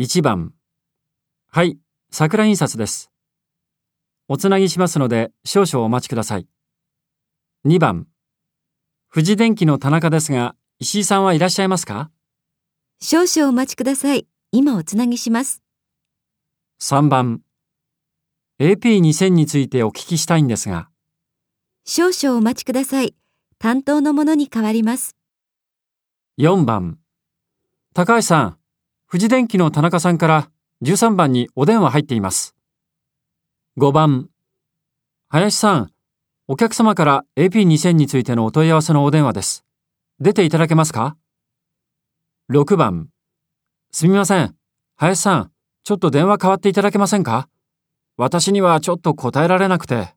1番。はい、桜印刷です。おつなぎしますので少々お待ちください。2番。富士電機の田中ですが、石井さんはいらっしゃいますか？少々お待ちください。今おつなぎします。?3 番。AP2000 についてお聞きしたいんですが、少々お待ちください。担当の者に代わります。4番。高橋さん、富士電機の田中さんから13番にお電話入っています。5番。林さん、お客様から AP2000 についてのお問い合わせのお電話です。出ていただけますか ?6 番。すみません。林さん、ちょっと電話代わっていただけませんか？私にはちょっと答えられなくて。